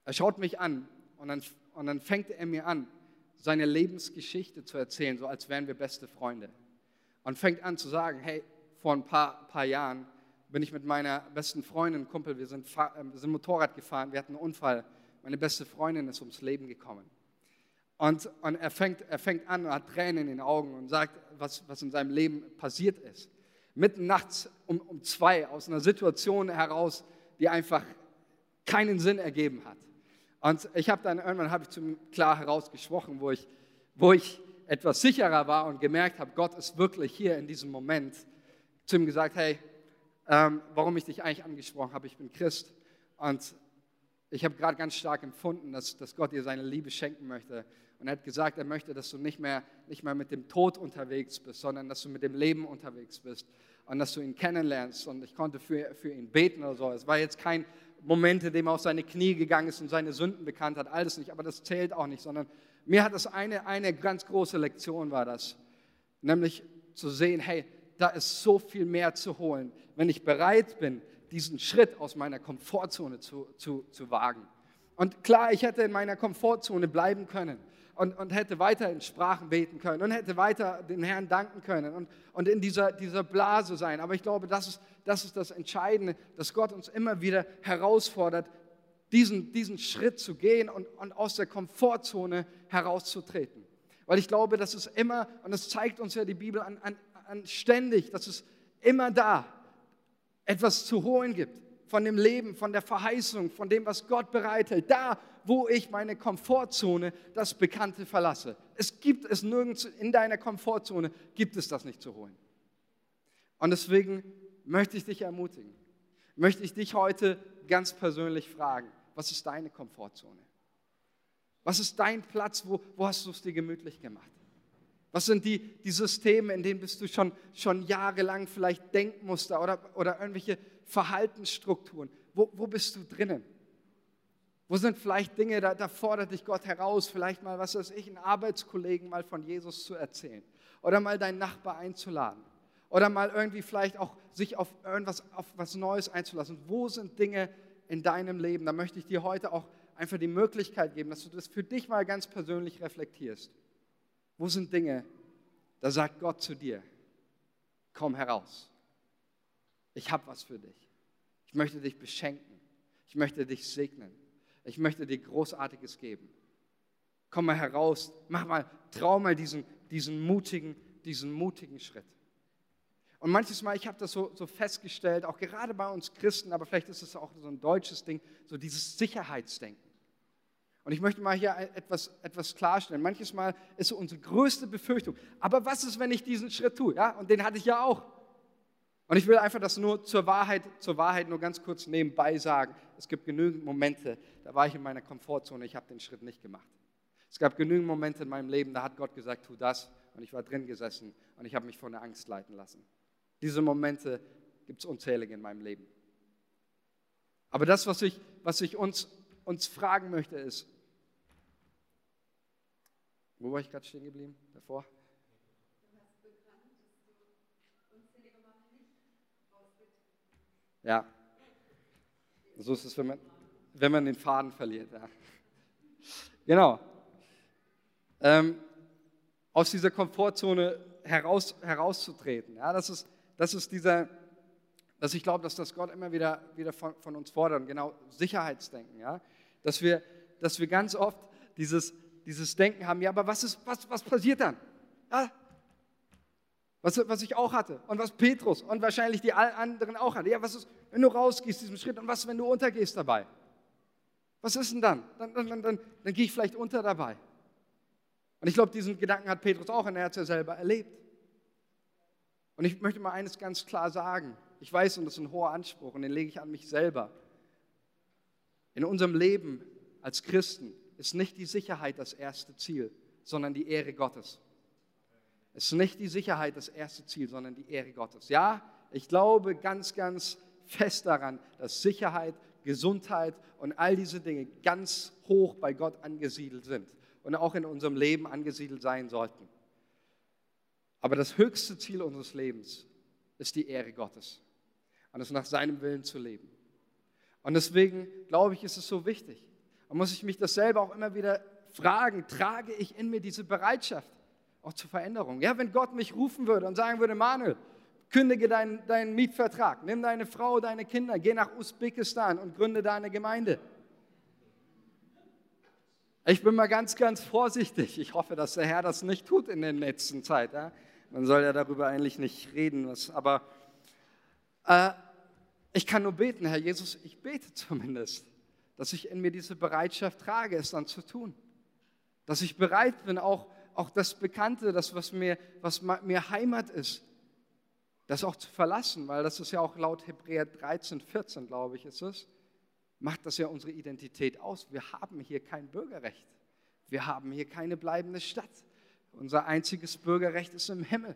Er schaut mich an und dann, und dann fängt er mir an, seine Lebensgeschichte zu erzählen, so als wären wir beste Freunde. Und fängt an zu sagen, hey, vor ein paar, paar Jahren bin ich mit meiner besten Freundin, Kumpel, wir sind, äh, sind Motorrad gefahren, wir hatten einen Unfall, meine beste Freundin ist ums Leben gekommen. Und, und er, fängt, er fängt an und hat Tränen in den Augen und sagt, was, was in seinem Leben passiert ist. Mitten nachts um, um zwei aus einer Situation heraus, die einfach keinen Sinn ergeben hat. Und ich habe dann irgendwann habe ich zu ihm klar herausgesprochen, wo ich, wo ich etwas sicherer war und gemerkt habe, Gott ist wirklich hier in diesem Moment. Zu ihm gesagt, hey, ähm, warum ich dich eigentlich angesprochen habe, ich bin Christ und ich habe gerade ganz stark empfunden, dass, dass Gott dir seine Liebe schenken möchte. Und er hat gesagt, er möchte, dass du nicht mehr, nicht mehr mit dem Tod unterwegs bist, sondern dass du mit dem Leben unterwegs bist und dass du ihn kennenlernst. Und ich konnte für, für ihn beten oder so. Es war jetzt kein Moment, in dem er auf seine Knie gegangen ist und seine Sünden bekannt hat, alles nicht, aber das zählt auch nicht, sondern mir hat es eine, eine ganz große Lektion war das, nämlich zu sehen, hey, da ist so viel mehr zu holen, wenn ich bereit bin, diesen Schritt aus meiner Komfortzone zu, zu, zu wagen. Und klar, ich hätte in meiner Komfortzone bleiben können und, und hätte weiter in Sprachen beten können und hätte weiter den Herrn danken können und, und in dieser, dieser Blase sein. Aber ich glaube, das ist, das ist das Entscheidende, dass Gott uns immer wieder herausfordert, diesen, diesen Schritt zu gehen und, und aus der Komfortzone herauszutreten. Weil ich glaube, das ist immer, und das zeigt uns ja die Bibel an, an, an ständig, dass es immer da etwas zu holen gibt von dem Leben, von der Verheißung, von dem, was Gott bereithält. Da, wo ich meine Komfortzone, das Bekannte verlasse. Es gibt es nirgends in deiner Komfortzone, gibt es das nicht zu holen. Und deswegen möchte ich dich ermutigen, möchte ich dich heute ganz persönlich fragen, was ist deine Komfortzone? Was ist dein Platz? Wo, wo hast du es dir gemütlich gemacht? Was sind die, die Systeme, in denen bist du schon, schon jahrelang vielleicht Denkmuster oder, oder irgendwelche Verhaltensstrukturen? Wo, wo bist du drinnen? Wo sind vielleicht Dinge, da, da fordert dich Gott heraus, vielleicht mal, was weiß ich, einen Arbeitskollegen mal von Jesus zu erzählen oder mal deinen Nachbar einzuladen oder mal irgendwie vielleicht auch sich auf irgendwas, auf was Neues einzulassen. Wo sind Dinge, in deinem Leben. Da möchte ich dir heute auch einfach die Möglichkeit geben, dass du das für dich mal ganz persönlich reflektierst. Wo sind Dinge, da sagt Gott zu dir, komm heraus. Ich habe was für dich. Ich möchte dich beschenken. Ich möchte dich segnen. Ich möchte dir Großartiges geben. Komm mal heraus, mach mal, trau mal diesen, diesen, mutigen, diesen mutigen Schritt. Und manches Mal, ich habe das so, so, festgestellt, auch gerade bei uns Christen, aber vielleicht ist es auch so ein deutsches Ding, so dieses Sicherheitsdenken. Und ich möchte mal hier etwas, etwas klarstellen. Manches Mal ist so unsere größte Befürchtung, aber was ist, wenn ich diesen Schritt tue? Ja, und den hatte ich ja auch. Und ich will einfach das nur zur Wahrheit, zur Wahrheit nur ganz kurz nebenbei sagen. Es gibt genügend Momente, da war ich in meiner Komfortzone, ich habe den Schritt nicht gemacht. Es gab genügend Momente in meinem Leben, da hat Gott gesagt, tu das. Und ich war drin gesessen und ich habe mich von der Angst leiten lassen. Diese Momente gibt es unzählige in meinem Leben. Aber das, was ich, was ich uns, uns fragen möchte, ist, wo war ich gerade stehen geblieben davor? Ja, so ist es, wenn man, wenn man den Faden verliert. Ja. Genau. Ähm, aus dieser Komfortzone heraus, herauszutreten. Ja, das ist, das ist dieser, dass ich glaube, dass das Gott immer wieder, wieder von, von uns fordert, genau Sicherheitsdenken, ja, dass wir, dass wir ganz oft dieses, dieses Denken haben, ja, aber was, ist, was, was passiert dann? Ja, was, was ich auch hatte und was Petrus und wahrscheinlich die anderen auch hatten. Ja, was ist, wenn du rausgehst, diesen Schritt und was, wenn du untergehst dabei? Was ist denn dann? Dann, dann, dann, dann, dann gehe ich vielleicht unter dabei. Und ich glaube, diesen Gedanken hat Petrus auch und er hat es ja selber erlebt. Und ich möchte mal eines ganz klar sagen. Ich weiß, und das ist ein hoher Anspruch, und den lege ich an mich selber. In unserem Leben als Christen ist nicht die Sicherheit das erste Ziel, sondern die Ehre Gottes. Es ist nicht die Sicherheit das erste Ziel, sondern die Ehre Gottes. Ja, ich glaube ganz, ganz fest daran, dass Sicherheit, Gesundheit und all diese Dinge ganz hoch bei Gott angesiedelt sind und auch in unserem Leben angesiedelt sein sollten. Aber das höchste Ziel unseres Lebens ist die Ehre Gottes und es nach seinem Willen zu leben. Und deswegen glaube ich, ist es so wichtig. Und muss ich mich das selber auch immer wieder fragen, trage ich in mir diese Bereitschaft auch zur Veränderung? Ja, wenn Gott mich rufen würde und sagen würde, Manuel, kündige deinen, deinen Mietvertrag, nimm deine Frau, deine Kinder, geh nach Usbekistan und gründe deine Gemeinde. Ich bin mal ganz, ganz vorsichtig. Ich hoffe, dass der Herr das nicht tut in der letzten Zeit. Ja? Man soll ja darüber eigentlich nicht reden, was, aber äh, ich kann nur beten, Herr Jesus, ich bete zumindest, dass ich in mir diese Bereitschaft trage, es dann zu tun. Dass ich bereit bin, auch, auch das Bekannte, das, was mir, was mir Heimat ist, das auch zu verlassen, weil das ist ja auch laut Hebräer 13, 14, glaube ich, ist es, macht das ja unsere Identität aus. Wir haben hier kein Bürgerrecht. Wir haben hier keine bleibende Stadt. Unser einziges Bürgerrecht ist im Himmel.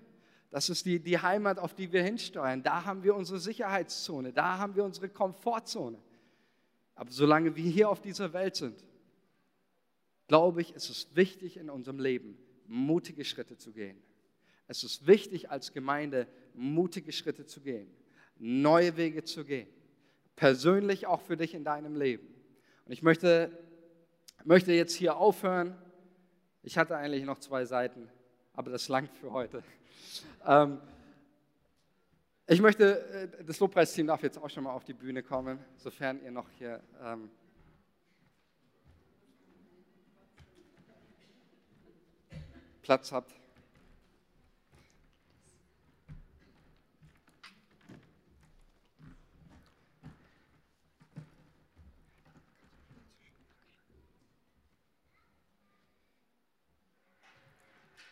Das ist die, die Heimat, auf die wir hinsteuern. Da haben wir unsere Sicherheitszone, da haben wir unsere Komfortzone. Aber solange wir hier auf dieser Welt sind, glaube ich, ist es wichtig in unserem Leben, mutige Schritte zu gehen. es ist wichtig als Gemeinde mutige Schritte zu gehen, neue Wege zu gehen, persönlich auch für dich in deinem Leben. Und ich möchte, möchte jetzt hier aufhören. Ich hatte eigentlich noch zwei Seiten, aber das langt für heute. Ähm, ich möchte, äh, das Lobpreisteam darf jetzt auch schon mal auf die Bühne kommen, sofern ihr noch hier ähm, Platz habt.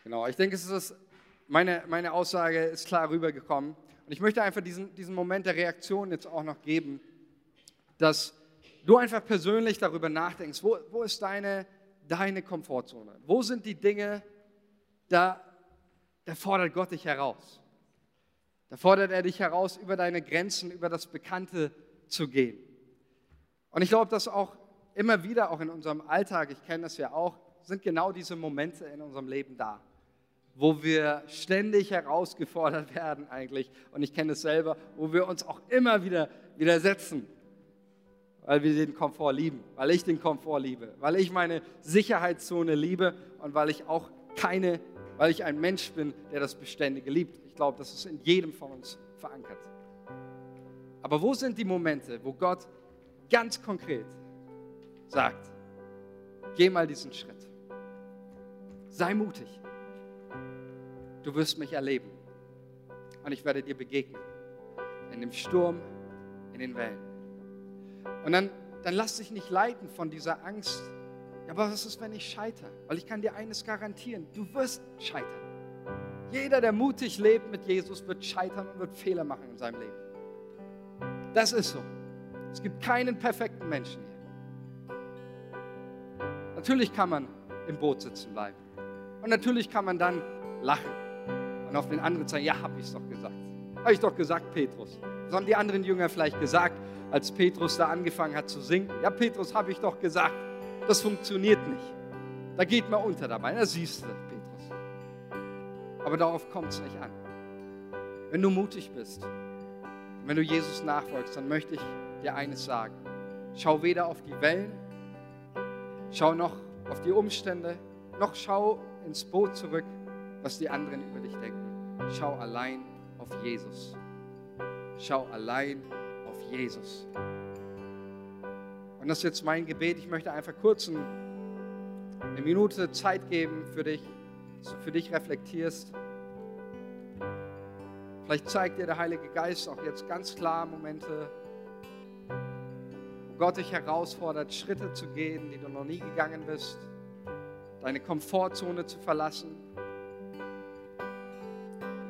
Genau, ich denke, es ist meine, meine Aussage ist klar rübergekommen. Und ich möchte einfach diesen, diesen Moment der Reaktion jetzt auch noch geben, dass du einfach persönlich darüber nachdenkst, wo, wo ist deine, deine Komfortzone? Wo sind die Dinge, da, da fordert Gott dich heraus. Da fordert er dich heraus, über deine Grenzen, über das Bekannte zu gehen. Und ich glaube, dass auch immer wieder, auch in unserem Alltag, ich kenne das ja auch, sind genau diese Momente in unserem Leben da wo wir ständig herausgefordert werden eigentlich, und ich kenne es selber, wo wir uns auch immer wieder widersetzen, weil wir den Komfort lieben, weil ich den Komfort liebe, weil ich meine Sicherheitszone liebe und weil ich auch keine, weil ich ein Mensch bin, der das Beständige liebt. Ich glaube, das ist in jedem von uns verankert. Aber wo sind die Momente, wo Gott ganz konkret sagt, geh mal diesen Schritt, sei mutig, du wirst mich erleben. Und ich werde dir begegnen. In dem Sturm, in den Wellen. Und dann, dann lass dich nicht leiten von dieser Angst. Aber was ist, wenn ich scheitere? Weil ich kann dir eines garantieren, du wirst scheitern. Jeder, der mutig lebt mit Jesus, wird scheitern und wird Fehler machen in seinem Leben. Das ist so. Es gibt keinen perfekten Menschen hier. Natürlich kann man im Boot sitzen bleiben. Und natürlich kann man dann lachen und auf den anderen zeigen, ja, habe ich es doch gesagt. Habe ich doch gesagt, Petrus. Das haben die anderen Jünger vielleicht gesagt, als Petrus da angefangen hat zu singen. Ja, Petrus, habe ich doch gesagt, das funktioniert nicht. Da geht man unter dabei. Da siehst du, Petrus. Aber darauf kommt es nicht an. Wenn du mutig bist, wenn du Jesus nachfolgst, dann möchte ich dir eines sagen. Schau weder auf die Wellen, schau noch auf die Umstände, noch schau ins Boot zurück, was die anderen über dich denken. Schau allein auf Jesus. Schau allein auf Jesus. Und das ist jetzt mein Gebet. Ich möchte einfach kurz eine Minute Zeit geben für dich, dass du für dich reflektierst. Vielleicht zeigt dir der Heilige Geist auch jetzt ganz klar Momente, wo Gott dich herausfordert, Schritte zu gehen, die du noch nie gegangen bist, deine Komfortzone zu verlassen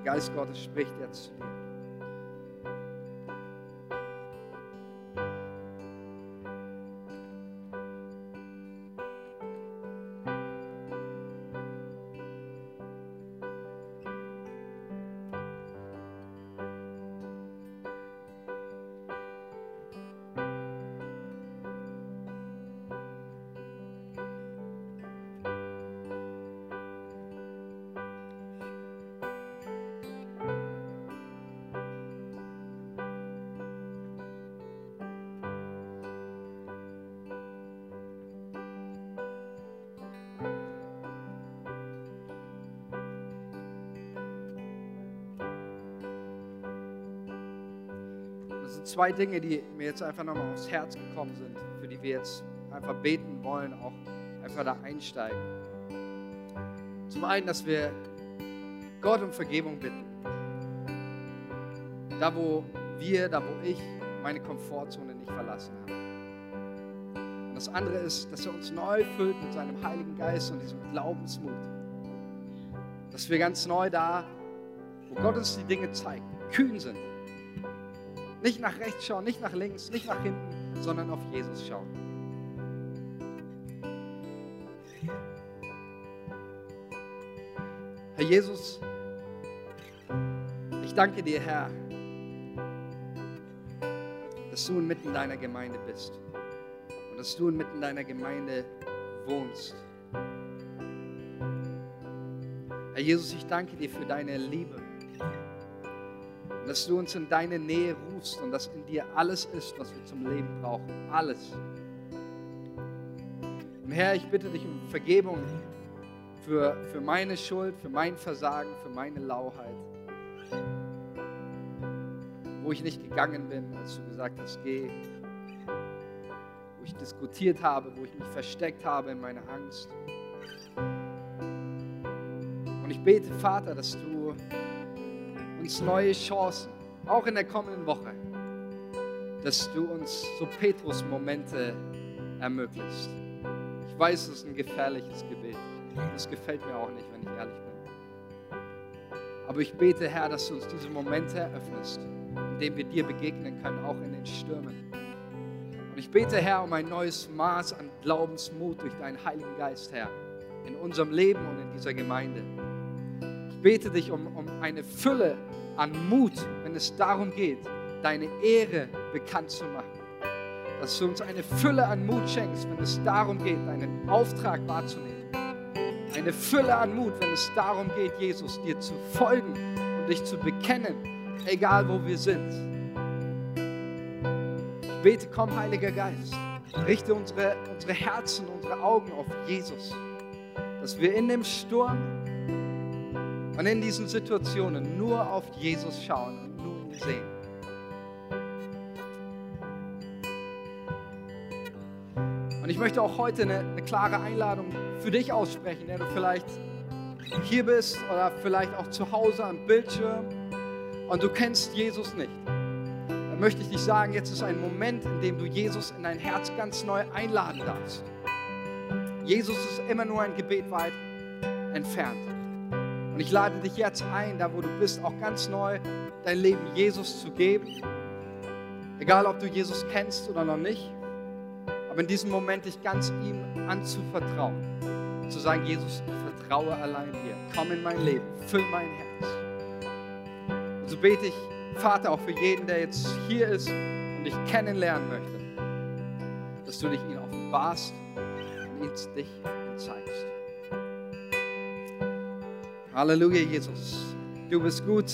Geist Gottes spricht jetzt zu dir. Zwei Dinge, die mir jetzt einfach nochmal aufs Herz gekommen sind, für die wir jetzt einfach beten wollen, auch einfach da einsteigen. Zum einen, dass wir Gott um Vergebung bitten. Da, wo wir, da, wo ich meine Komfortzone nicht verlassen habe. Und das andere ist, dass er uns neu füllt mit seinem Heiligen Geist und diesem Glaubensmut. Dass wir ganz neu da, wo Gott uns die Dinge zeigt, kühn sind nicht nach rechts schauen, nicht nach links, nicht nach hinten, sondern auf Jesus schauen. Herr Jesus, ich danke dir, Herr, dass du inmitten deiner Gemeinde bist und dass du inmitten deiner Gemeinde wohnst. Herr Jesus, ich danke dir für deine Liebe. Dass du uns in deine Nähe rufst und dass in dir alles ist, was wir zum Leben brauchen. Alles. Und Herr, ich bitte dich um Vergebung für, für meine Schuld, für mein Versagen, für meine Lauheit. Wo ich nicht gegangen bin, als du gesagt hast, geh. Wo ich diskutiert habe, wo ich mich versteckt habe in meiner Angst. Und ich bete, Vater, dass du uns neue Chancen, auch in der kommenden Woche, dass du uns so Petrus-Momente ermöglicht. Ich weiß, es ist ein gefährliches Gebet. Das gefällt mir auch nicht, wenn ich ehrlich bin. Aber ich bete, Herr, dass du uns diese Momente eröffnest, in denen wir dir begegnen können, auch in den Stürmen. Und ich bete, Herr, um ein neues Maß an Glaubensmut durch deinen Heiligen Geist, Herr, in unserem Leben und in dieser Gemeinde. Bete dich um, um eine Fülle an Mut, wenn es darum geht, deine Ehre bekannt zu machen. Dass du uns eine Fülle an Mut schenkst, wenn es darum geht, deinen Auftrag wahrzunehmen. Eine Fülle an Mut, wenn es darum geht, Jesus, dir zu folgen und dich zu bekennen, egal wo wir sind. Ich bete, komm, Heiliger Geist, richte unsere, unsere Herzen, unsere Augen auf Jesus, dass wir in dem Sturm und in diesen Situationen nur auf Jesus schauen und nur ihn sehen. Und ich möchte auch heute eine, eine klare Einladung für dich aussprechen, der du vielleicht hier bist oder vielleicht auch zu Hause am Bildschirm und du kennst Jesus nicht. Dann möchte ich dich sagen, jetzt ist ein Moment, in dem du Jesus in dein Herz ganz neu einladen darfst. Jesus ist immer nur ein Gebet weit entfernt. Und ich lade dich jetzt ein, da wo du bist, auch ganz neu dein Leben Jesus zu geben. Egal, ob du Jesus kennst oder noch nicht, aber in diesem Moment dich ganz ihm anzuvertrauen. Zu sagen, Jesus, ich vertraue allein dir. Komm in mein Leben, füll mein Herz. Und so bete ich, Vater, auch für jeden, der jetzt hier ist und dich kennenlernen möchte, dass du dich ihn offenbarst und ihn dich Halleluja, Jesus. Du bist gut.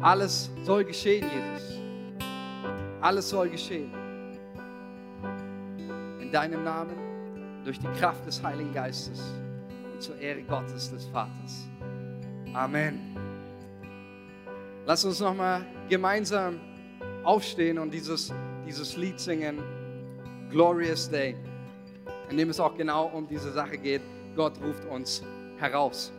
Alles soll geschehen, Jesus. Alles soll geschehen. In deinem Namen, durch die Kraft des Heiligen Geistes und zur Ehre Gottes des Vaters. Amen. Lass uns nochmal gemeinsam aufstehen und dieses, dieses Lied singen, Glorious Day, in dem es auch genau um diese Sache geht. Gott ruft uns heraus.